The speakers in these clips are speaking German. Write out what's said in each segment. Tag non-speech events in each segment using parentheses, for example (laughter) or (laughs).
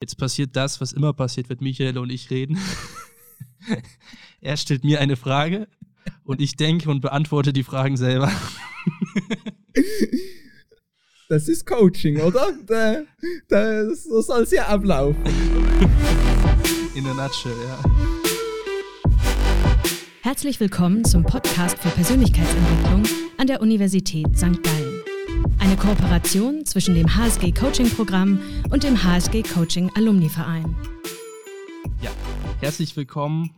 Jetzt passiert das, was immer passiert, wenn Michael und ich reden. (laughs) er stellt mir eine Frage und ich denke und beantworte die Fragen selber. (laughs) Das ist Coaching, oder? Da, da, so soll es ja ablaufen. In a nutshell, ja. Herzlich willkommen zum Podcast für Persönlichkeitsentwicklung an der Universität St. Gallen. Eine Kooperation zwischen dem HSG Coaching Programm und dem HSG Coaching Alumni Verein. Ja, herzlich willkommen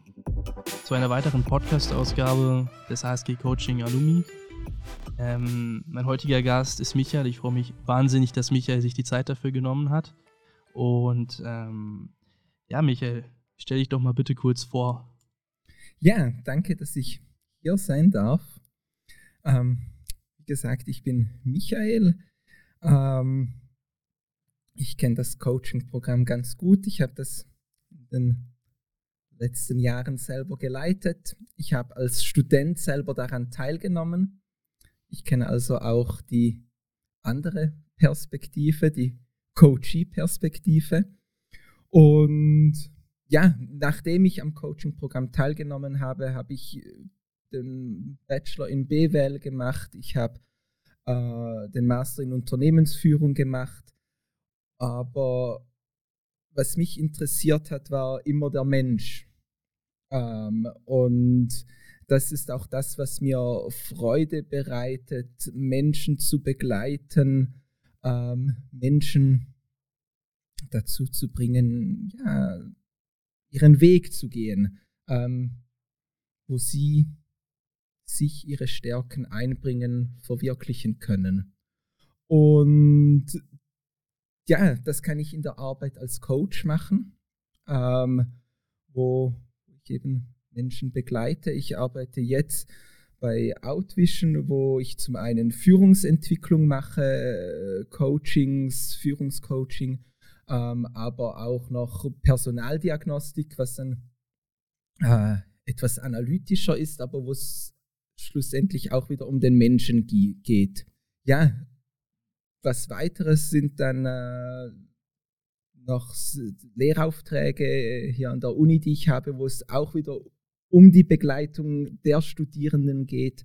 zu einer weiteren Podcast-Ausgabe des HSG Coaching Alumni. Ähm, mein heutiger Gast ist Michael. Ich freue mich wahnsinnig, dass Michael sich die Zeit dafür genommen hat. Und ähm, ja, Michael, stell dich doch mal bitte kurz vor. Ja, danke, dass ich hier sein darf. Ähm, gesagt, ich bin Michael. Ähm, ich kenne das Coaching-Programm ganz gut. Ich habe das in den letzten Jahren selber geleitet. Ich habe als Student selber daran teilgenommen. Ich kenne also auch die andere Perspektive, die Coachee-Perspektive. Und ja, nachdem ich am Coaching-Programm teilgenommen habe, habe ich den Bachelor in BWL gemacht, ich habe äh, den Master in Unternehmensführung gemacht. Aber was mich interessiert hat, war immer der Mensch. Ähm, und das ist auch das, was mir Freude bereitet, Menschen zu begleiten, ähm, Menschen dazu zu bringen, ja, ihren Weg zu gehen, ähm, wo sie sich ihre Stärken einbringen, verwirklichen können. Und ja, das kann ich in der Arbeit als Coach machen, ähm, wo ich eben Menschen begleite. Ich arbeite jetzt bei Outvision, wo ich zum einen Führungsentwicklung mache, äh, Coachings, Führungscoaching, ähm, aber auch noch Personaldiagnostik, was dann äh, etwas analytischer ist, aber wo es schlussendlich auch wieder um den Menschen geht. Ja, was weiteres sind dann äh, noch Lehraufträge hier an der Uni, die ich habe, wo es auch wieder um die Begleitung der Studierenden geht,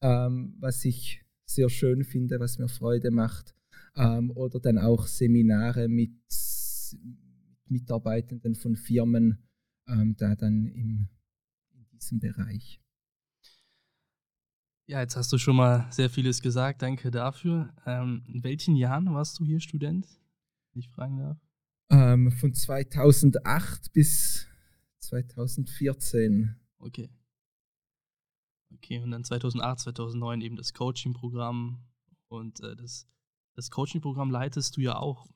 ähm, was ich sehr schön finde, was mir Freude macht. Ähm, oder dann auch Seminare mit Mitarbeitenden von Firmen, ähm, da dann im, in diesem Bereich. Ja, jetzt hast du schon mal sehr vieles gesagt. Danke dafür. Ähm, in welchen Jahren warst du hier Student, wenn ich fragen darf? Ähm, von 2008 bis 2014. Okay. Okay, und dann 2008, 2009 eben das Coaching-Programm. Und äh, das, das Coaching-Programm leitest du ja auch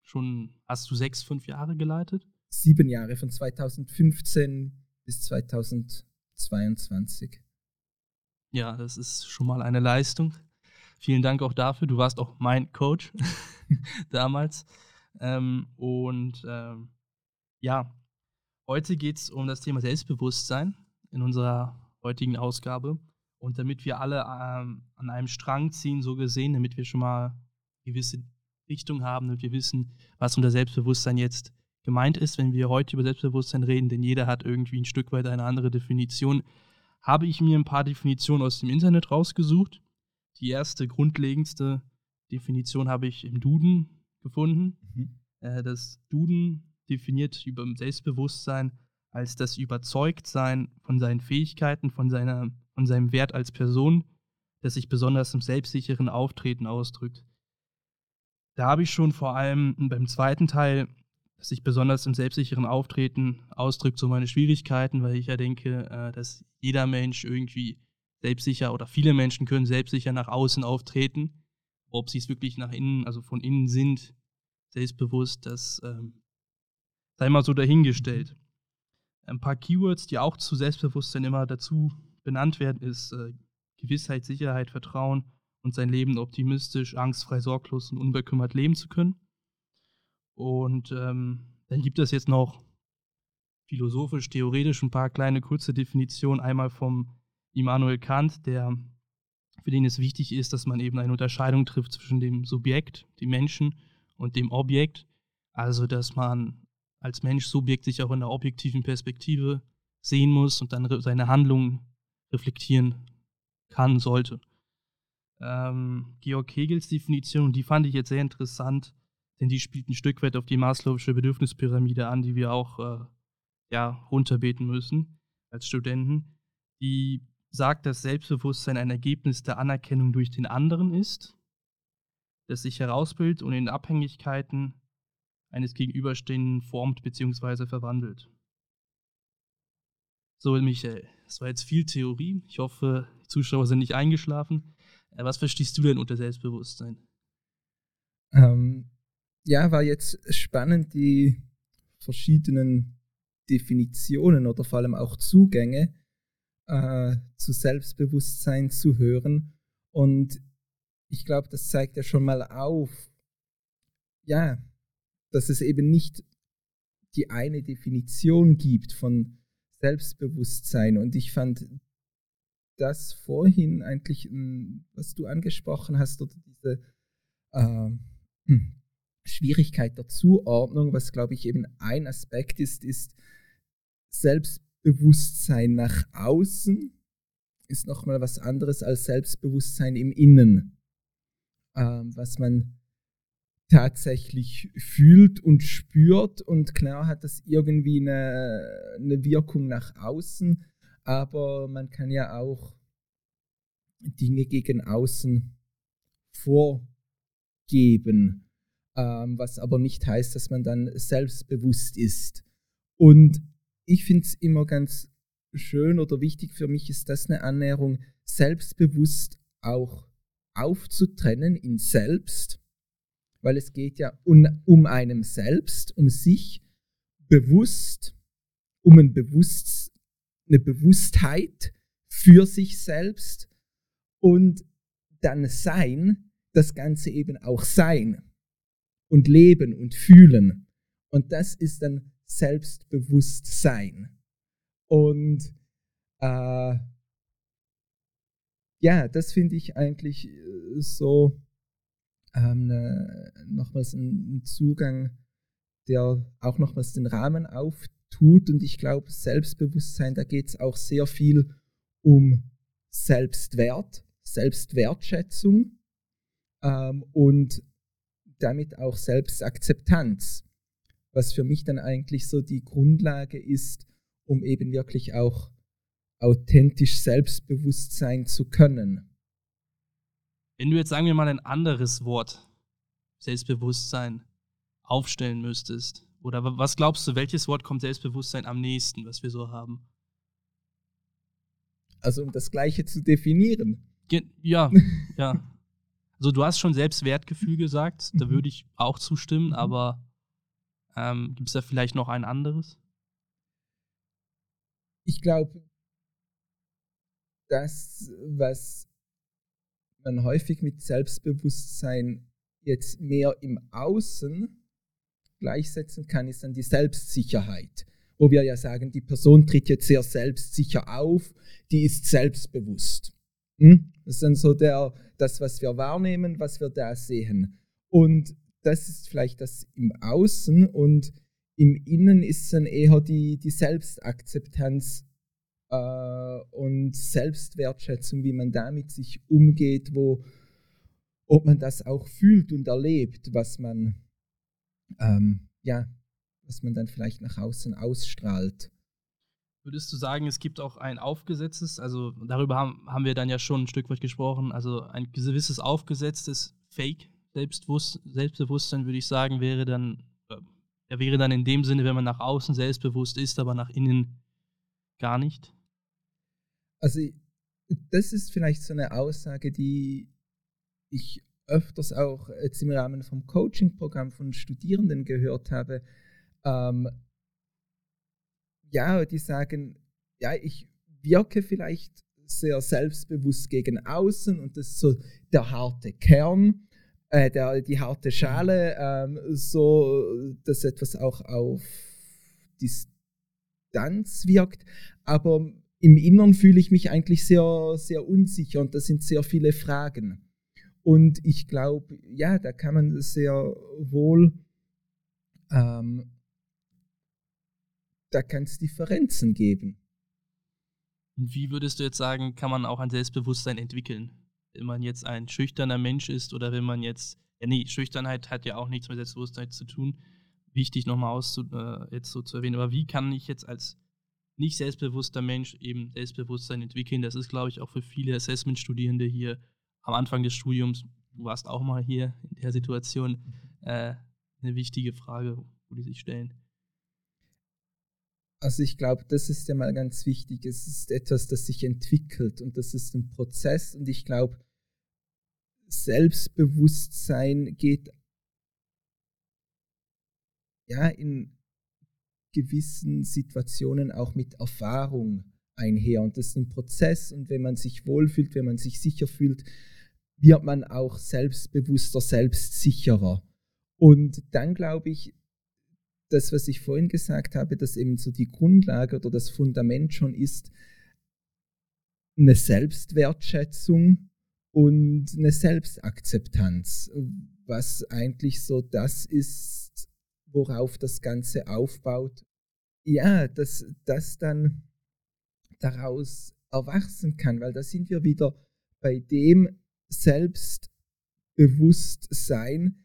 schon, hast du sechs, fünf Jahre geleitet? Sieben Jahre, von 2015 bis 2022. Ja, das ist schon mal eine Leistung. Vielen Dank auch dafür. Du warst auch mein Coach (laughs) damals. Ähm, und ähm, ja, heute geht es um das Thema Selbstbewusstsein in unserer heutigen Ausgabe. Und damit wir alle ähm, an einem Strang ziehen, so gesehen, damit wir schon mal eine gewisse Richtung haben, damit wir wissen, was unter Selbstbewusstsein jetzt gemeint ist, wenn wir heute über Selbstbewusstsein reden, denn jeder hat irgendwie ein Stück weit eine andere Definition habe ich mir ein paar Definitionen aus dem Internet rausgesucht. Die erste grundlegendste Definition habe ich im Duden gefunden. Mhm. Äh, das Duden definiert über Selbstbewusstsein als das Überzeugtsein von seinen Fähigkeiten, von, seiner, von seinem Wert als Person, das sich besonders im selbstsicheren Auftreten ausdrückt. Da habe ich schon vor allem beim zweiten Teil das sich besonders im selbstsicheren Auftreten ausdrückt, so meine Schwierigkeiten, weil ich ja denke, äh, dass jeder Mensch irgendwie selbstsicher oder viele Menschen können selbstsicher nach außen auftreten. Ob sie es wirklich nach innen, also von innen sind, selbstbewusst, das ähm, sei mal so dahingestellt. Ein paar Keywords, die auch zu Selbstbewusstsein immer dazu benannt werden, ist äh, Gewissheit, Sicherheit, Vertrauen und sein Leben optimistisch, angstfrei, sorglos und unbekümmert leben zu können. Und ähm, dann gibt es jetzt noch philosophisch, theoretisch ein paar kleine kurze Definitionen. Einmal vom Immanuel Kant, der für den es wichtig ist, dass man eben eine Unterscheidung trifft zwischen dem Subjekt, dem Menschen, und dem Objekt. Also, dass man als Mensch Subjekt sich auch in der objektiven Perspektive sehen muss und dann seine Handlungen reflektieren kann, sollte. Ähm, Georg Hegels Definition, die fand ich jetzt sehr interessant, denn die spielt ein Stück weit auf die Maslow'sche Bedürfnispyramide an, die wir auch äh, ja, runterbeten müssen als Studenten. Die sagt, dass Selbstbewusstsein ein Ergebnis der Anerkennung durch den anderen ist, das sich herausbildet und in Abhängigkeiten eines Gegenüberstehenden formt bzw. verwandelt. So, Michael, das war jetzt viel Theorie. Ich hoffe, die Zuschauer sind nicht eingeschlafen. Äh, was verstehst du denn unter Selbstbewusstsein? Ähm, ja, war jetzt spannend, die verschiedenen Definitionen oder vor allem auch Zugänge äh, zu Selbstbewusstsein zu hören. Und ich glaube, das zeigt ja schon mal auf, ja, dass es eben nicht die eine Definition gibt von Selbstbewusstsein. Und ich fand das vorhin eigentlich, was du angesprochen hast, oder diese äh, Schwierigkeit der Zuordnung, was glaube ich eben ein Aspekt ist, ist Selbstbewusstsein nach außen ist nochmal was anderes als Selbstbewusstsein im Innen, ähm, was man tatsächlich fühlt und spürt. Und klar hat das irgendwie eine, eine Wirkung nach außen, aber man kann ja auch Dinge gegen außen vorgeben, ähm, was aber nicht heißt, dass man dann selbstbewusst ist. Und ich finde es immer ganz schön oder wichtig für mich ist das eine Annäherung, selbstbewusst auch aufzutrennen in selbst weil es geht ja um, um einem selbst, um sich bewusst, um ein Bewusst, eine Bewusstheit für sich selbst und dann sein, das Ganze eben auch sein und leben und fühlen. Und das ist dann Selbstbewusstsein. Und äh, ja, das finde ich eigentlich äh, so ähm, ne, nochmals einen Zugang, der auch nochmals den Rahmen auftut. Und ich glaube, Selbstbewusstsein, da geht es auch sehr viel um Selbstwert, Selbstwertschätzung ähm, und damit auch Selbstakzeptanz, was für mich dann eigentlich so die Grundlage ist, um eben wirklich auch authentisch selbstbewusst sein zu können. Wenn du jetzt, sagen wir mal, ein anderes Wort, Selbstbewusstsein, aufstellen müsstest, oder was glaubst du, welches Wort kommt Selbstbewusstsein am nächsten, was wir so haben? Also um das Gleiche zu definieren. Ge ja, (laughs) ja. Also du hast schon Selbstwertgefühl gesagt, da mhm. würde ich auch zustimmen, mhm. aber ähm, gibt es da vielleicht noch ein anderes? Ich glaube, das, was man häufig mit Selbstbewusstsein jetzt mehr im Außen gleichsetzen kann, ist dann die Selbstsicherheit, wo wir ja sagen, die Person tritt jetzt sehr selbstsicher auf, die ist selbstbewusst. Hm? Das ist dann so der, das, was wir wahrnehmen, was wir da sehen. Und das ist vielleicht das im Außen und im Innen ist dann eher die, die Selbstakzeptanz äh, und Selbstwertschätzung, wie man damit sich umgeht, wo, ob man das auch fühlt und erlebt, was man, ähm, ja, was man dann vielleicht nach außen ausstrahlt. Würdest du sagen, es gibt auch ein aufgesetztes, also darüber haben, haben wir dann ja schon ein Stück weit gesprochen, also ein gewisses aufgesetztes Fake Selbstbewusstsein, würde ich sagen, wäre dann, äh, wäre dann in dem Sinne, wenn man nach außen selbstbewusst ist, aber nach innen gar nicht? Also das ist vielleicht so eine Aussage, die ich öfters auch jetzt im Rahmen vom Coaching-Programm von Studierenden gehört habe. Ähm, ja, die sagen, ja, ich wirke vielleicht sehr selbstbewusst gegen außen und das ist so der harte Kern, äh, der, die harte Schale, ähm, so dass etwas auch auf Distanz wirkt, aber im Inneren fühle ich mich eigentlich sehr, sehr unsicher und das sind sehr viele Fragen. Und ich glaube, ja, da kann man sehr wohl ähm, da kann es Differenzen geben. Und wie würdest du jetzt sagen, kann man auch ein Selbstbewusstsein entwickeln? Wenn man jetzt ein schüchterner Mensch ist oder wenn man jetzt, ja nee, Schüchternheit hat ja auch nichts mit Selbstbewusstsein zu tun. Wichtig nochmal auszu, äh, jetzt so zu erwähnen. Aber wie kann ich jetzt als nicht selbstbewusster Mensch eben Selbstbewusstsein entwickeln? Das ist, glaube ich, auch für viele Assessment-Studierende hier am Anfang des Studiums, du warst auch mal hier in der Situation, äh, eine wichtige Frage, wo die sich stellen. Also ich glaube, das ist ja mal ganz wichtig. Es ist etwas, das sich entwickelt und das ist ein Prozess und ich glaube, Selbstbewusstsein geht ja in gewissen Situationen auch mit Erfahrung einher und das ist ein Prozess und wenn man sich wohlfühlt, wenn man sich sicher fühlt, wird man auch selbstbewusster, selbstsicherer. Und dann glaube ich, das, was ich vorhin gesagt habe, dass eben so die Grundlage oder das Fundament schon ist, eine Selbstwertschätzung und eine Selbstakzeptanz, was eigentlich so das ist, worauf das Ganze aufbaut. Ja, dass das dann daraus erwachsen kann, weil da sind wir wieder bei dem Selbstbewusstsein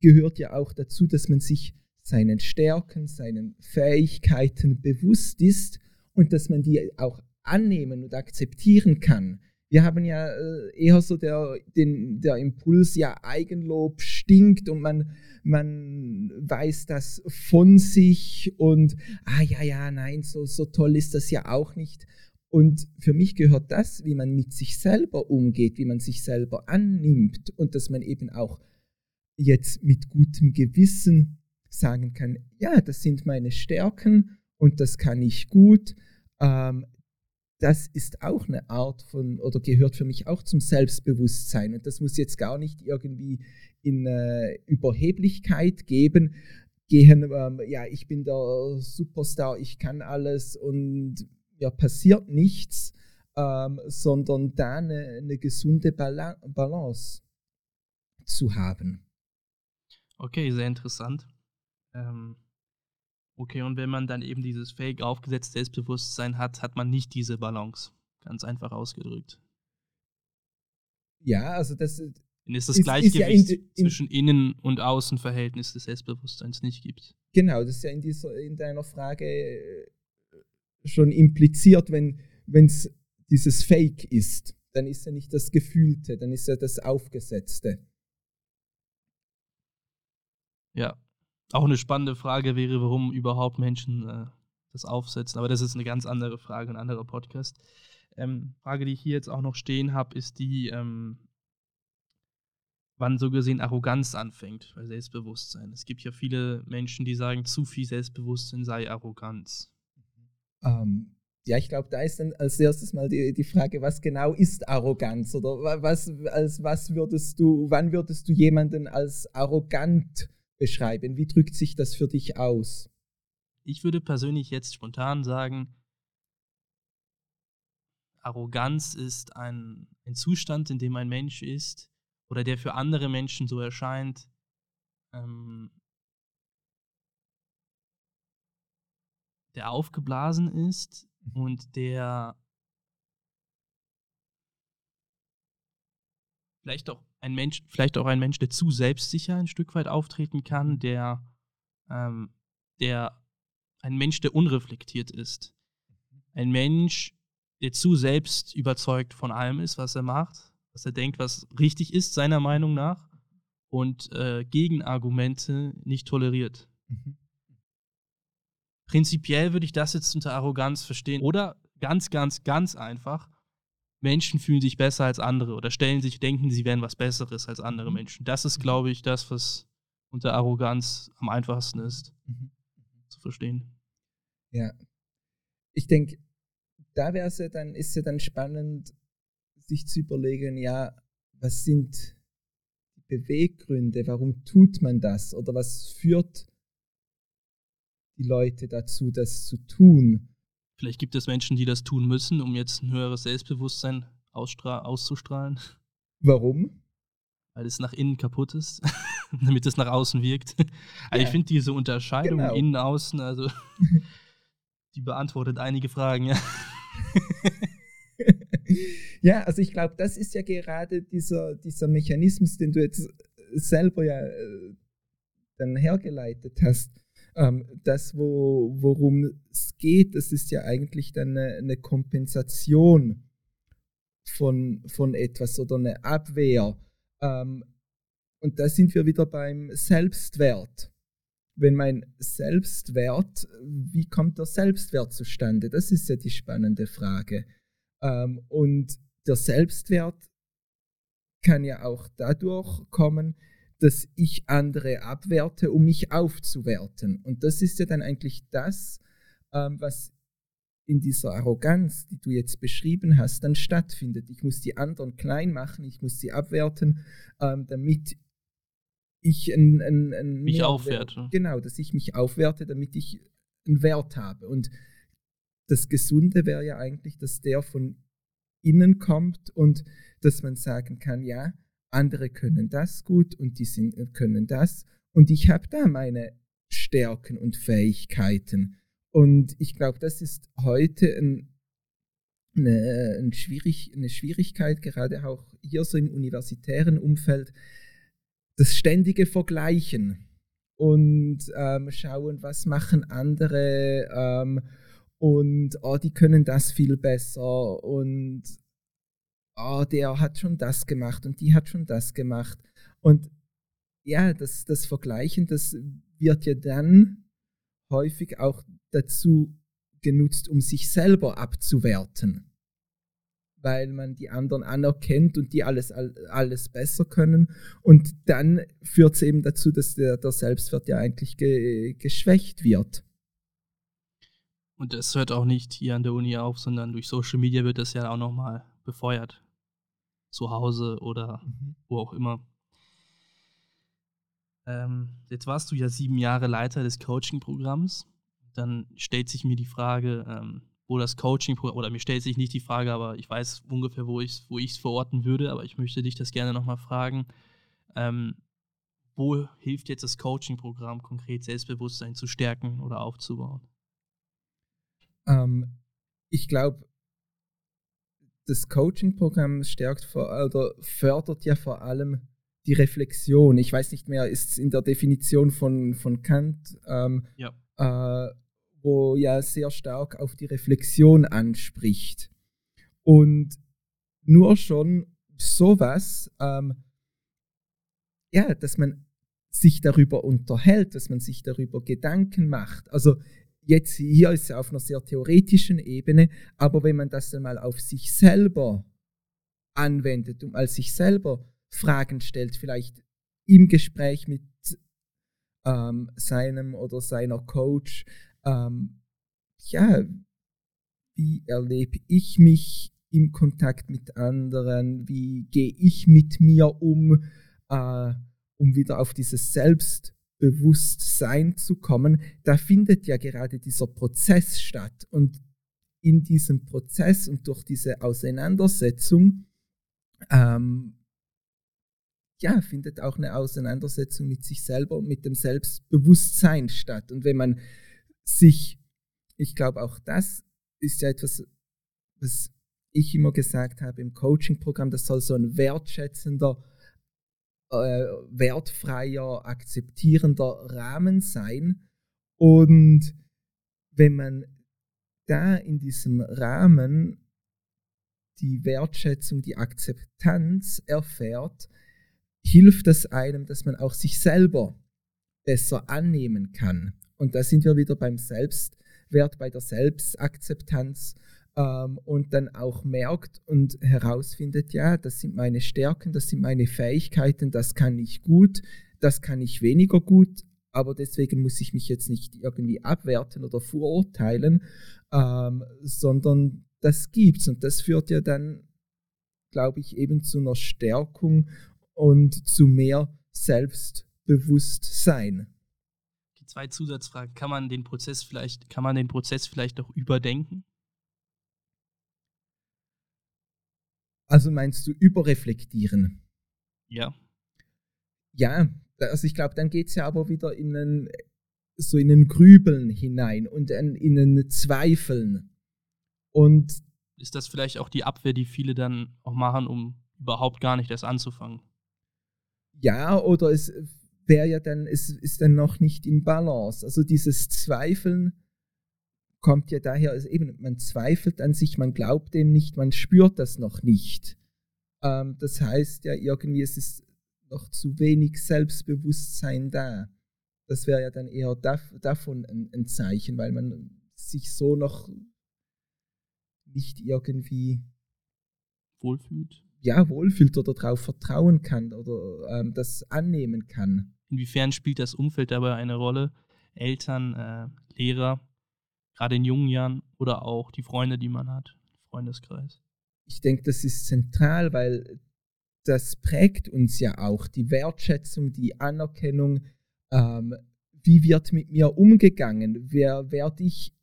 gehört ja auch dazu, dass man sich seinen Stärken, seinen Fähigkeiten bewusst ist und dass man die auch annehmen und akzeptieren kann. Wir haben ja äh, eher so der, den, der Impuls, ja, Eigenlob stinkt und man, man weiß das von sich und, ah ja, ja, nein, so, so toll ist das ja auch nicht. Und für mich gehört das, wie man mit sich selber umgeht, wie man sich selber annimmt und dass man eben auch jetzt mit gutem Gewissen sagen kann, ja, das sind meine Stärken und das kann ich gut. Ähm, das ist auch eine Art von oder gehört für mich auch zum Selbstbewusstsein. Und das muss jetzt gar nicht irgendwie in äh, Überheblichkeit geben, gehen, ähm, ja, ich bin der Superstar, ich kann alles und ja, passiert nichts, ähm, sondern da eine, eine gesunde Balance zu haben. Okay, sehr interessant. Ähm, okay, und wenn man dann eben dieses fake aufgesetzte Selbstbewusstsein hat, hat man nicht diese Balance. Ganz einfach ausgedrückt. Ja, also das wenn es das ist, Gleichgewicht ist ja in, in, zwischen Innen- und Außenverhältnis des Selbstbewusstseins nicht gibt. Genau, das ist ja in, dieser, in deiner Frage äh, schon impliziert, wenn es dieses Fake ist, dann ist ja nicht das Gefühlte, dann ist ja das Aufgesetzte. Ja, auch eine spannende Frage wäre, warum überhaupt Menschen äh, das aufsetzen. Aber das ist eine ganz andere Frage, ein anderer Podcast. Ähm, Frage, die ich hier jetzt auch noch stehen habe, ist die, ähm, wann so gesehen Arroganz anfängt bei Selbstbewusstsein. Es gibt ja viele Menschen, die sagen, zu viel Selbstbewusstsein sei Arroganz. Ähm, ja, ich glaube, da ist dann als erstes mal die, die Frage, was genau ist Arroganz? Oder was, als was würdest du, wann würdest du jemanden als arrogant beschreiben? Wie drückt sich das für dich aus? Ich würde persönlich jetzt spontan sagen, Arroganz ist ein, ein Zustand, in dem ein Mensch ist oder der für andere Menschen so erscheint, ähm, der aufgeblasen ist mhm. und der vielleicht auch ein Mensch, vielleicht auch ein Mensch, der zu selbstsicher ein Stück weit auftreten kann, der, ähm, der ein Mensch, der unreflektiert ist. Ein Mensch, der zu selbst überzeugt von allem ist, was er macht, was er denkt, was richtig ist, seiner Meinung nach, und äh, Gegenargumente nicht toleriert. Mhm. Prinzipiell würde ich das jetzt unter Arroganz verstehen. Oder ganz, ganz, ganz einfach, Menschen fühlen sich besser als andere oder stellen sich, denken, sie wären was Besseres als andere mhm. Menschen. Das ist, mhm. glaube ich, das, was unter Arroganz am einfachsten ist mhm. zu verstehen. Ja. Ich denke, da wäre es ja dann, ist ja dann spannend, sich zu überlegen, ja, was sind die Beweggründe, warum tut man das oder was führt die Leute dazu, das zu tun? Vielleicht gibt es Menschen, die das tun müssen, um jetzt ein höheres Selbstbewusstsein auszustrahlen. Warum? Weil es nach innen kaputt ist. (laughs) damit es nach außen wirkt. (laughs) Also ja. ich finde diese Unterscheidung genau. innen, außen, also (laughs) die beantwortet einige Fragen, ja. ja, also ich glaube, das ist ja gerade dieser, dieser Mechanismus, den du jetzt selber ja äh, dann hergeleitet hast. Ähm, das, wo, worum es geht, das ist ja eigentlich dann eine, eine Kompensation von, von etwas oder eine Abwehr. Ähm, und da sind wir wieder beim Selbstwert. Wenn mein Selbstwert, wie kommt der Selbstwert zustande? Das ist ja die spannende Frage. Ähm, und der Selbstwert kann ja auch dadurch kommen, dass ich andere abwerte, um mich aufzuwerten. Und das ist ja dann eigentlich das, ähm, was in dieser Arroganz, die du jetzt beschrieben hast, dann stattfindet. Ich muss die anderen klein machen, ich muss sie abwerten, ähm, damit ich ein, ein, ein mich aufwerte. Genau, dass ich mich aufwerte, damit ich einen Wert habe. Und das Gesunde wäre ja eigentlich, dass der von innen kommt und dass man sagen kann, ja, andere können das gut und die sind, können das und ich habe da meine Stärken und Fähigkeiten. Und ich glaube, das ist heute ein, eine, ein schwierig, eine Schwierigkeit, gerade auch hier so im universitären Umfeld, das ständige Vergleichen und ähm, schauen, was machen andere ähm, und oh, die können das viel besser und oh, der hat schon das gemacht und die hat schon das gemacht. Und ja, das, das Vergleichen, das wird ja dann häufig auch dazu genutzt, um sich selber abzuwerten. Weil man die anderen anerkennt und die alles, alles besser können. Und dann führt es eben dazu, dass der, der Selbstwert ja eigentlich ge, geschwächt wird. Und das hört auch nicht hier an der Uni auf, sondern durch Social Media wird das ja auch nochmal befeuert. Zu Hause oder mhm. wo auch immer. Ähm, jetzt warst du ja sieben Jahre Leiter des Coaching-Programms dann stellt sich mir die Frage, ähm, wo das Coaching, oder mir stellt sich nicht die Frage, aber ich weiß ungefähr, wo ich es wo verorten würde, aber ich möchte dich das gerne nochmal fragen. Ähm, wo hilft jetzt das Coaching-Programm konkret, Selbstbewusstsein zu stärken oder aufzubauen? Ähm, ich glaube, das Coaching-Programm stärkt oder fördert ja vor allem die Reflexion. Ich weiß nicht mehr, ist es in der Definition von, von Kant ähm, ja. äh, wo ja sehr stark auf die Reflexion anspricht. Und nur schon sowas, ähm, ja, dass man sich darüber unterhält, dass man sich darüber Gedanken macht. Also jetzt hier ist es auf einer sehr theoretischen Ebene, aber wenn man das dann mal auf sich selber anwendet und als sich selber Fragen stellt, vielleicht im Gespräch mit ähm, seinem oder seiner Coach, ähm, ja, wie erlebe ich mich im Kontakt mit anderen, wie gehe ich mit mir um, äh, um wieder auf dieses Selbstbewusstsein zu kommen, da findet ja gerade dieser Prozess statt. Und in diesem Prozess und durch diese Auseinandersetzung ähm, ja, findet auch eine Auseinandersetzung mit sich selber, mit dem Selbstbewusstsein statt. Und wenn man sich, ich glaube auch das ist ja etwas, was ich immer gesagt habe im Coaching-Programm, das soll so ein wertschätzender, äh, wertfreier, akzeptierender Rahmen sein. Und wenn man da in diesem Rahmen die Wertschätzung, die Akzeptanz erfährt, hilft es einem, dass man auch sich selber besser annehmen kann. Und da sind wir wieder beim Selbstwert, bei der Selbstakzeptanz ähm, und dann auch merkt und herausfindet, ja, das sind meine Stärken, das sind meine Fähigkeiten, das kann ich gut, das kann ich weniger gut, aber deswegen muss ich mich jetzt nicht irgendwie abwerten oder verurteilen, ähm, sondern das gibt's und das führt ja dann, glaube ich, eben zu einer Stärkung und zu mehr Selbstbewusstsein zwei Zusatzfragen. Kann man den Prozess vielleicht, kann man den Prozess vielleicht noch überdenken? Also meinst du überreflektieren? Ja. Ja, also ich glaube, dann geht es ja aber wieder in einen, so in ein Grübeln hinein und in ein Zweifeln. Und ist das vielleicht auch die Abwehr, die viele dann auch machen, um überhaupt gar nicht erst anzufangen? Ja, oder es wäre ja dann, es ist dann noch nicht in Balance. Also dieses Zweifeln kommt ja daher, also eben, man zweifelt an sich, man glaubt dem nicht, man spürt das noch nicht. Ähm, das heißt ja irgendwie, es ist noch zu wenig Selbstbewusstsein da. Das wäre ja dann eher dav davon ein, ein Zeichen, weil man sich so noch nicht irgendwie wohlfühlt. Ja, wohlfühlt oder darauf vertrauen kann oder ähm, das annehmen kann. Inwiefern spielt das Umfeld dabei eine Rolle? Eltern, äh, Lehrer, gerade in jungen Jahren oder auch die Freunde, die man hat, Freundeskreis? Ich denke, das ist zentral, weil das prägt uns ja auch. Die Wertschätzung, die Anerkennung, ähm, wie wird mit mir umgegangen? Wer werde ich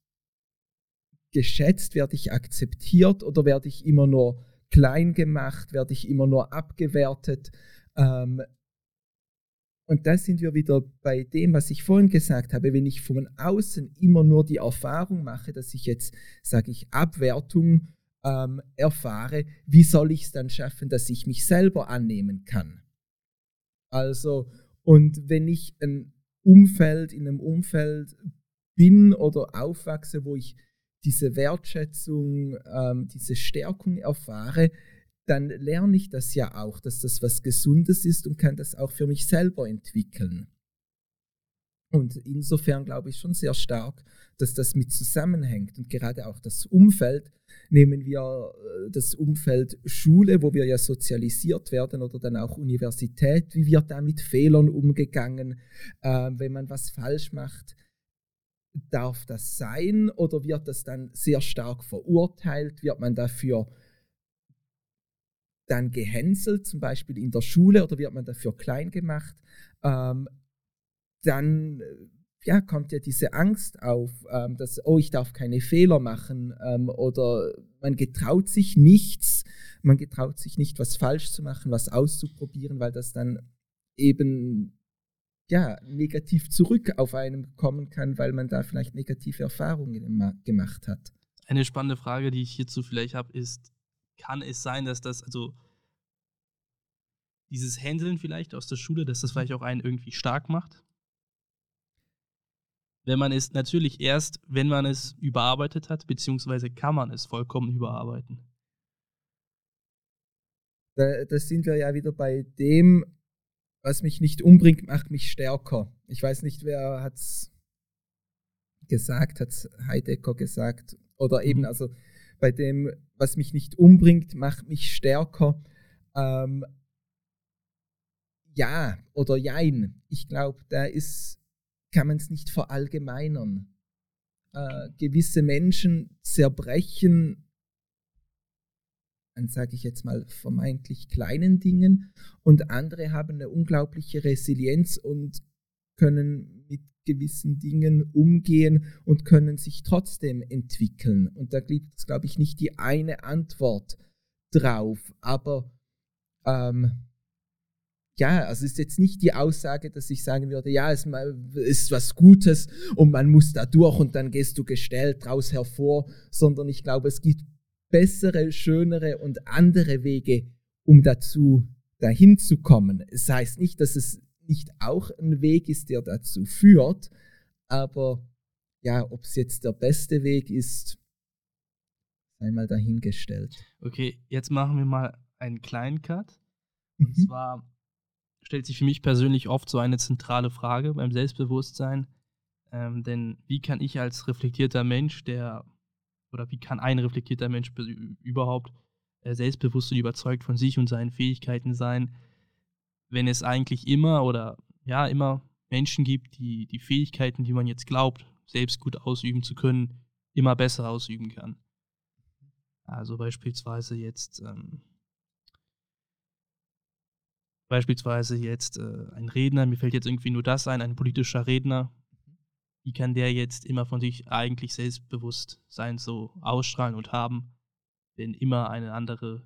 geschätzt, werde ich akzeptiert oder werde ich immer nur klein gemacht, werde ich immer nur abgewertet? Ähm, und da sind wir wieder bei dem, was ich vorhin gesagt habe. Wenn ich von außen immer nur die Erfahrung mache, dass ich jetzt, sage ich, Abwertung ähm, erfahre, wie soll ich es dann schaffen, dass ich mich selber annehmen kann? Also, und wenn ich ein Umfeld, in einem Umfeld bin oder aufwachse, wo ich diese Wertschätzung, ähm, diese Stärkung erfahre, dann lerne ich das ja auch, dass das was Gesundes ist und kann das auch für mich selber entwickeln. Und insofern glaube ich schon sehr stark, dass das mit zusammenhängt. Und gerade auch das Umfeld, nehmen wir äh, das Umfeld Schule, wo wir ja sozialisiert werden, oder dann auch Universität, wie wird da mit Fehlern umgegangen, äh, wenn man was falsch macht. Darf das sein oder wird das dann sehr stark verurteilt? Wird man dafür dann gehänselt, zum Beispiel in der Schule, oder wird man dafür klein gemacht? Ähm, dann ja, kommt ja diese Angst auf, ähm, dass, oh, ich darf keine Fehler machen ähm, oder man getraut sich nichts, man getraut sich nicht, was falsch zu machen, was auszuprobieren, weil das dann eben ja, negativ zurück auf einem kommen kann, weil man da vielleicht negative Erfahrungen gemacht hat. Eine spannende Frage, die ich hierzu vielleicht habe, ist, kann es sein, dass das, also dieses Händeln vielleicht aus der Schule, dass das vielleicht auch einen irgendwie stark macht? wenn man es natürlich erst, wenn man es überarbeitet hat, beziehungsweise kann man es vollkommen überarbeiten. Da, da sind wir ja wieder bei dem, was mich nicht umbringt, macht mich stärker. Ich weiß nicht, wer hat es gesagt, hat es Heidegger gesagt, oder eben, mhm. also bei dem, was mich nicht umbringt, macht mich stärker. Ähm, ja oder jein. Ich glaube, da ist kann man es nicht verallgemeinern. Äh, gewisse Menschen zerbrechen an, sage ich jetzt mal, vermeintlich kleinen Dingen und andere haben eine unglaubliche Resilienz und können mit gewissen Dingen umgehen und können sich trotzdem entwickeln. Und da gibt es, glaube ich, nicht die eine Antwort drauf, aber ähm, ja, also ist jetzt nicht die Aussage, dass ich sagen würde, ja, es ist was Gutes und man muss da durch und dann gehst du gestellt draus hervor, sondern ich glaube, es gibt bessere, schönere und andere Wege, um dazu dahin zu kommen. Es heißt nicht, dass es nicht auch ein Weg ist, der dazu führt, aber ja, ob es jetzt der beste Weg ist, sei mal dahingestellt. Okay, jetzt machen wir mal einen kleinen Cut. Und mhm. zwar stellt sich für mich persönlich oft so eine zentrale Frage beim Selbstbewusstsein. Ähm, denn wie kann ich als reflektierter Mensch, der, oder wie kann ein reflektierter Mensch überhaupt äh, selbstbewusst und überzeugt von sich und seinen Fähigkeiten sein, wenn es eigentlich immer oder ja, immer Menschen gibt, die die Fähigkeiten, die man jetzt glaubt, selbst gut ausüben zu können, immer besser ausüben kann. Also beispielsweise jetzt ähm, beispielsweise jetzt äh, ein Redner, mir fällt jetzt irgendwie nur das ein, ein politischer Redner, wie kann der jetzt immer von sich eigentlich selbstbewusst sein, so ausstrahlen und haben, wenn immer eine andere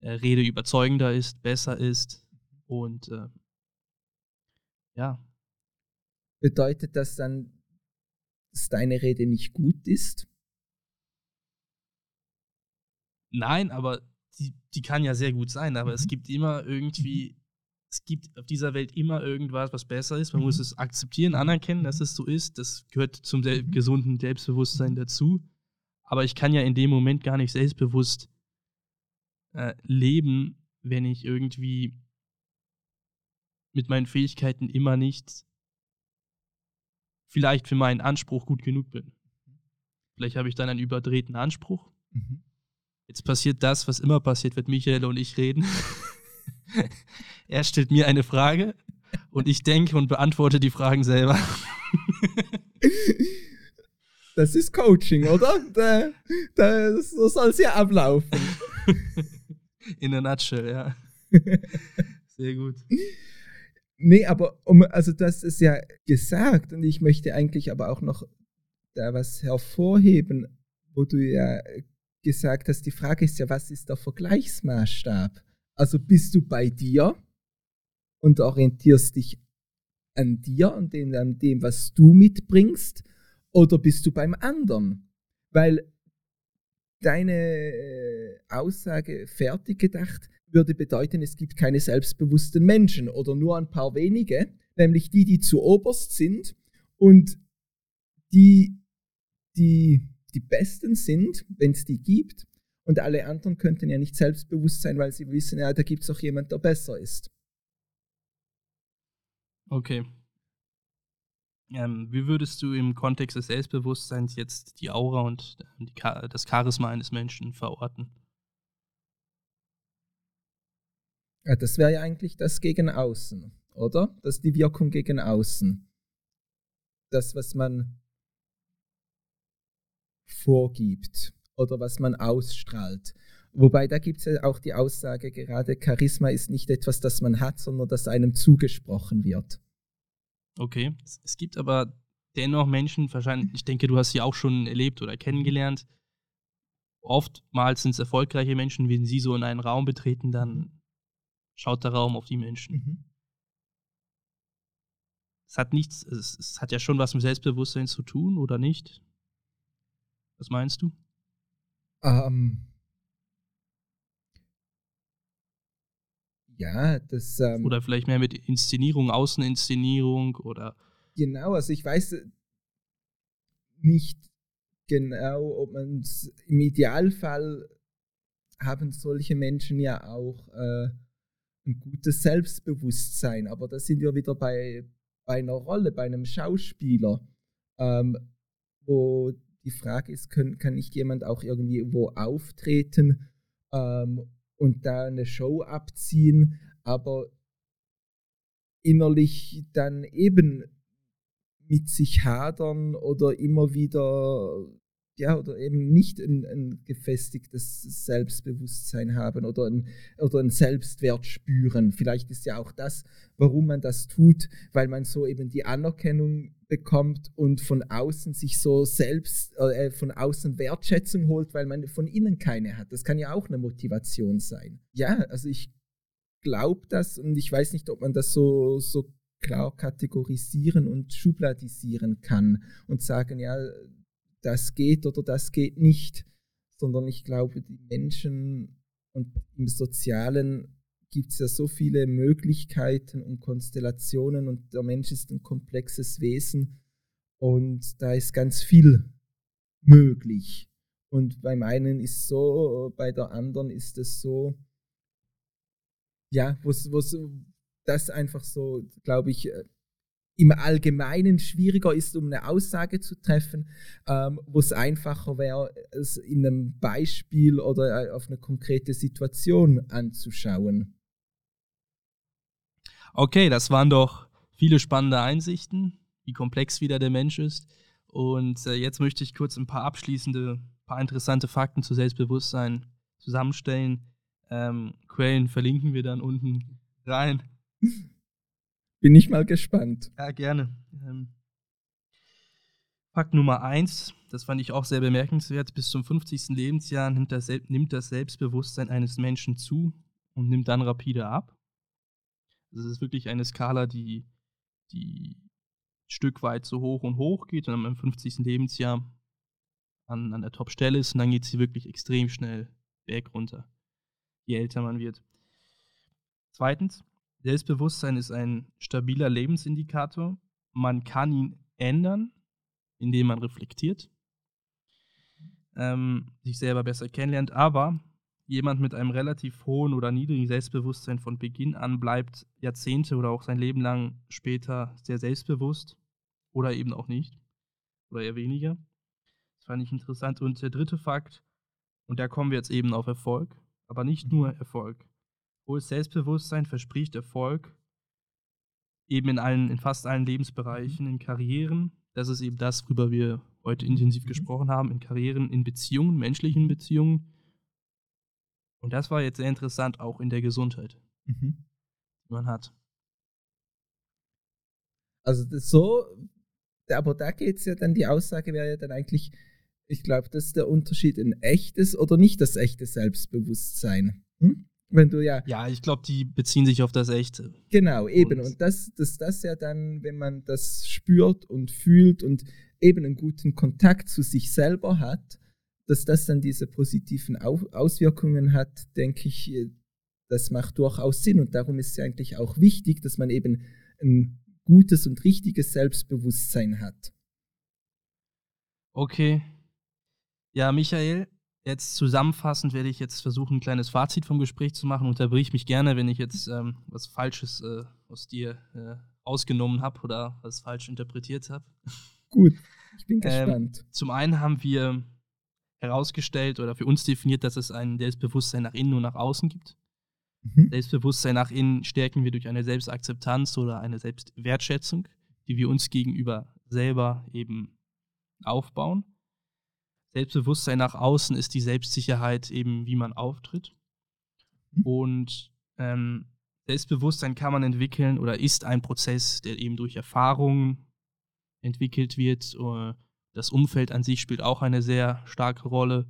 äh, Rede überzeugender ist, besser ist und äh, ja. Bedeutet das dann, dass deine Rede nicht gut ist? Nein, aber die, die kann ja sehr gut sein, aber mhm. es gibt immer irgendwie, mhm. es gibt auf dieser Welt immer irgendwas, was besser ist. Man mhm. muss es akzeptieren, anerkennen, dass es so ist. Das gehört zum sel mhm. gesunden Selbstbewusstsein dazu. Aber ich kann ja in dem Moment gar nicht selbstbewusst äh, leben, wenn ich irgendwie mit meinen Fähigkeiten immer nicht vielleicht für meinen Anspruch gut genug bin. Vielleicht habe ich dann einen überdrehten Anspruch. Mhm. Jetzt passiert das, was immer passiert, wenn Michael und ich reden. (laughs) er stellt mir eine Frage und ich denke und beantworte die Fragen selber. (laughs) das ist Coaching, oder? Da, da, so soll es ja ablaufen. (laughs) In a nutshell, ja. Sehr gut. Nee, aber um, also das ist ja gesagt und ich möchte eigentlich aber auch noch da was hervorheben, wo du ja gesagt hast, die Frage ist ja, was ist der Vergleichsmaßstab? Also bist du bei dir und orientierst dich an dir und an dem, was du mitbringst, oder bist du beim anderen? Weil deine äh, Aussage fertig gedacht würde bedeuten, es gibt keine selbstbewussten Menschen oder nur ein paar wenige, nämlich die, die zu oberst sind und die, die die Besten sind, wenn es die gibt. Und alle anderen könnten ja nicht selbstbewusst sein, weil sie wissen, ja, da gibt es auch jemand, der besser ist. Okay. Ähm, wie würdest du im Kontext des Selbstbewusstseins jetzt die Aura und die, das Charisma eines Menschen verorten? Das wäre ja eigentlich das gegen außen, oder? Das ist die Wirkung gegen außen. Das, was man vorgibt oder was man ausstrahlt. Wobei da gibt es ja auch die Aussage gerade, Charisma ist nicht etwas, das man hat, sondern das einem zugesprochen wird. Okay, es gibt aber dennoch Menschen, wahrscheinlich, ich denke, du hast sie auch schon erlebt oder kennengelernt. Oftmals sind es erfolgreiche Menschen, wenn sie so in einen Raum betreten, dann schaut der Raum auf die Menschen. Mhm. Es hat nichts, es, es hat ja schon was mit Selbstbewusstsein zu tun, oder nicht? Was meinst du? Ähm, ja, das. Ähm, oder vielleicht mehr mit Inszenierung, Außeninszenierung oder. Genau, also ich weiß äh, nicht genau, ob man es im Idealfall haben solche Menschen ja auch äh, ein gutes Selbstbewusstsein, aber da sind wir wieder bei, bei einer Rolle, bei einem Schauspieler, ähm, wo die Frage ist, können, kann nicht jemand auch irgendwie wo auftreten ähm, und da eine Show abziehen, aber innerlich dann eben mit sich hadern oder immer wieder ja, oder eben nicht ein, ein, gefestigtes Selbstbewusstsein haben oder ein, oder ein Selbstwert spüren. Vielleicht ist ja auch das, warum man das tut, weil man so eben die Anerkennung bekommt und von außen sich so selbst, äh, von außen Wertschätzung holt, weil man von innen keine hat. Das kann ja auch eine Motivation sein. Ja, also ich glaube das und ich weiß nicht, ob man das so, so klar kategorisieren und schubladisieren kann und sagen, ja, das geht oder das geht nicht, sondern ich glaube, die Menschen und im Sozialen gibt es ja so viele Möglichkeiten und Konstellationen und der Mensch ist ein komplexes Wesen und da ist ganz viel möglich. Und beim einen ist so, bei der anderen ist es so, ja, wo es das einfach so, glaube ich, äh, im Allgemeinen schwieriger ist, um eine Aussage zu treffen, ähm, wo es einfacher wäre, es in einem Beispiel oder äh, auf eine konkrete Situation anzuschauen. Okay, das waren doch viele spannende Einsichten, wie komplex wieder der Mensch ist. Und äh, jetzt möchte ich kurz ein paar abschließende, paar interessante Fakten zu Selbstbewusstsein zusammenstellen. Ähm, Quellen verlinken wir dann unten rein. (laughs) Bin ich mal gespannt. Ja, gerne. Ähm, Fakt Nummer eins, das fand ich auch sehr bemerkenswert, bis zum 50. Lebensjahr nimmt das, nimmt das Selbstbewusstsein eines Menschen zu und nimmt dann rapide ab. Das ist wirklich eine Skala, die die Stück weit so hoch und hoch geht und im 50. Lebensjahr an, an der Top-Stelle ist und dann geht sie wirklich extrem schnell berg runter, je älter man wird. Zweitens, Selbstbewusstsein ist ein stabiler Lebensindikator. Man kann ihn ändern, indem man reflektiert, ähm, sich selber besser kennenlernt, aber jemand mit einem relativ hohen oder niedrigen Selbstbewusstsein von Beginn an bleibt Jahrzehnte oder auch sein Leben lang später sehr selbstbewusst oder eben auch nicht oder eher weniger. Das fand ich interessant. Und der dritte Fakt, und da kommen wir jetzt eben auf Erfolg, aber nicht nur Erfolg. Hohes Selbstbewusstsein verspricht Erfolg eben in allen, in fast allen Lebensbereichen, in Karrieren. Das ist eben das, worüber wir heute intensiv mhm. gesprochen haben, in Karrieren, in Beziehungen, menschlichen Beziehungen und das war jetzt sehr interessant, auch in der Gesundheit, mhm. die man hat. Also so, aber da geht es ja dann, die Aussage wäre ja dann eigentlich, ich glaube, das ist der Unterschied in echtes oder nicht das echte Selbstbewusstsein. Hm? Wenn du ja. Ja, ich glaube, die beziehen sich auf das Echte. Genau, eben. Und, und das, das, das ja dann, wenn man das spürt und fühlt und eben einen guten Kontakt zu sich selber hat, dass das dann diese positiven Auswirkungen hat, denke ich, äh, das macht durchaus Sinn. Und darum ist es eigentlich auch wichtig, dass man eben ein gutes und richtiges Selbstbewusstsein hat. Okay. Ja, Michael, jetzt zusammenfassend werde ich jetzt versuchen, ein kleines Fazit vom Gespräch zu machen. Unterbrich mich gerne, wenn ich jetzt ähm, was Falsches äh, aus dir äh, ausgenommen habe oder was falsch interpretiert habe. Gut, ich bin (laughs) ähm, gespannt. Ähm, zum einen haben wir herausgestellt oder für uns definiert, dass es ein Selbstbewusstsein nach innen und nach außen gibt. Mhm. Selbstbewusstsein nach innen stärken wir durch eine Selbstakzeptanz oder eine Selbstwertschätzung, die wir uns gegenüber selber eben aufbauen. Selbstbewusstsein nach außen ist die Selbstsicherheit eben, wie man auftritt. Mhm. Und ähm, Selbstbewusstsein kann man entwickeln oder ist ein Prozess, der eben durch Erfahrungen entwickelt wird. Oder das Umfeld an sich spielt auch eine sehr starke Rolle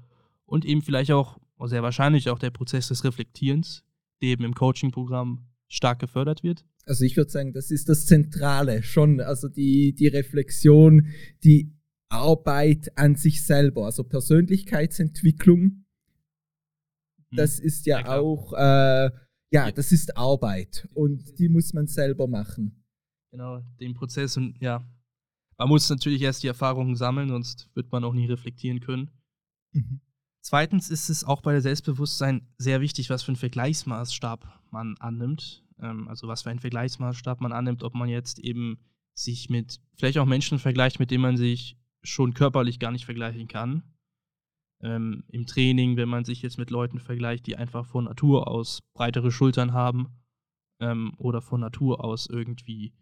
und eben vielleicht auch, sehr wahrscheinlich auch der Prozess des Reflektierens, der eben im Coaching-Programm stark gefördert wird. Also ich würde sagen, das ist das Zentrale schon, also die, die Reflexion, die Arbeit an sich selber, also Persönlichkeitsentwicklung, hm. das ist ja, ja auch, äh, ja, das ist Arbeit und die muss man selber machen. Genau, den Prozess und ja, man muss natürlich erst die Erfahrungen sammeln, sonst wird man auch nie reflektieren können. Mhm. Zweitens ist es auch bei der Selbstbewusstsein sehr wichtig, was für einen Vergleichsmaßstab man annimmt. Ähm, also was für einen Vergleichsmaßstab man annimmt, ob man jetzt eben sich mit vielleicht auch Menschen vergleicht, mit denen man sich schon körperlich gar nicht vergleichen kann. Ähm, Im Training, wenn man sich jetzt mit Leuten vergleicht, die einfach von Natur aus breitere Schultern haben ähm, oder von Natur aus irgendwie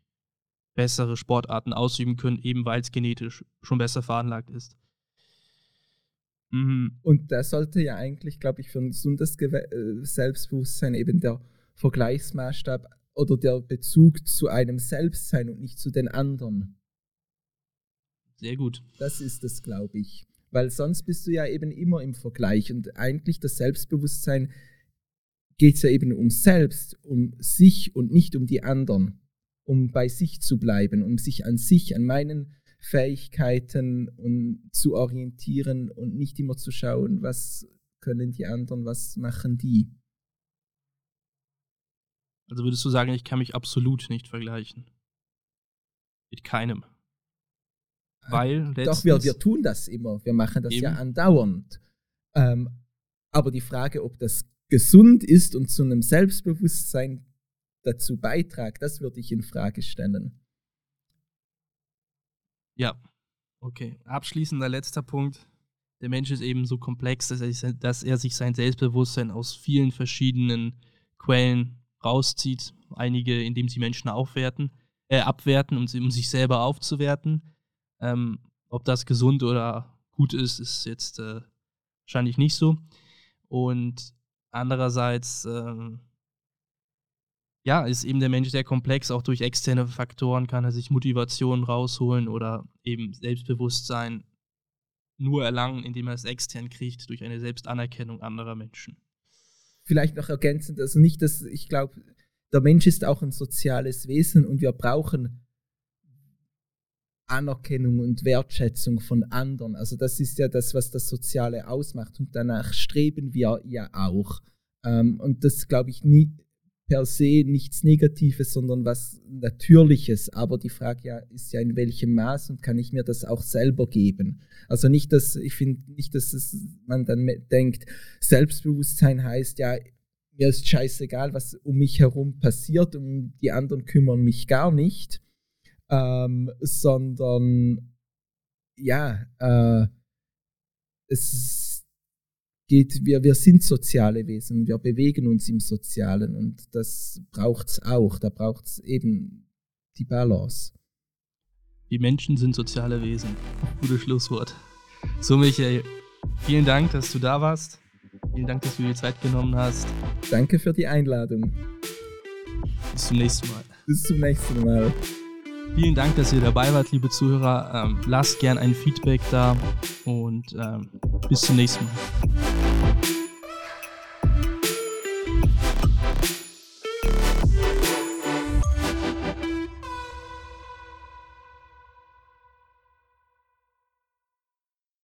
bessere Sportarten ausüben können, eben weil es genetisch schon besser veranlagt ist. Mhm. Und da sollte ja eigentlich, glaube ich, für ein gesundes Gew äh, Selbstbewusstsein eben der Vergleichsmaßstab oder der Bezug zu einem selbst sein und nicht zu den anderen. Sehr gut. Das ist es, glaube ich. Weil sonst bist du ja eben immer im Vergleich und eigentlich das Selbstbewusstsein geht es ja eben um selbst, um sich und nicht um die anderen um bei sich zu bleiben, um sich an sich, an meinen Fähigkeiten und zu orientieren und nicht immer zu schauen, was können die anderen, was machen die. Also würdest du sagen, ich kann mich absolut nicht vergleichen? Mit keinem. Weil (laughs) Doch, wir, wir tun das immer. Wir machen das eben. ja andauernd. Ähm, aber die Frage, ob das gesund ist und zu einem Selbstbewusstsein dazu beitragt, das würde ich in Frage stellen. Ja, okay. Abschließender letzter Punkt. Der Mensch ist eben so komplex, dass er, dass er sich sein Selbstbewusstsein aus vielen verschiedenen Quellen rauszieht. Einige, indem sie Menschen aufwerten, äh, abwerten, um, um sich selber aufzuwerten. Ähm, ob das gesund oder gut ist, ist jetzt äh, wahrscheinlich nicht so. Und andererseits ähm, ja, ist eben der Mensch sehr komplex. Auch durch externe Faktoren kann er sich Motivation rausholen oder eben Selbstbewusstsein nur erlangen, indem er es extern kriegt, durch eine Selbstanerkennung anderer Menschen. Vielleicht noch ergänzend, also nicht, dass ich glaube, der Mensch ist auch ein soziales Wesen und wir brauchen Anerkennung und Wertschätzung von anderen. Also das ist ja das, was das Soziale ausmacht und danach streben wir ja auch. Ähm, und das glaube ich nie per se nichts Negatives, sondern was Natürliches. Aber die Frage ja, ist ja in welchem Maß und kann ich mir das auch selber geben? Also nicht, dass ich finde nicht, dass es, man dann denkt, Selbstbewusstsein heißt ja, mir ist scheißegal, was um mich herum passiert, um die anderen kümmern mich gar nicht ähm, sondern ja, äh, es geht, wir, wir sind soziale Wesen, wir bewegen uns im Sozialen und das braucht es auch, da braucht es eben die Balance. Die Menschen sind soziale Wesen. Gutes Schlusswort. So, Michael, vielen Dank, dass du da warst. Vielen Dank, dass du dir Zeit genommen hast. Danke für die Einladung. Bis zum nächsten Mal. Bis zum nächsten Mal. Vielen Dank, dass ihr dabei wart, liebe Zuhörer. Ähm, lasst gern ein Feedback da und ähm, bis zum nächsten Mal.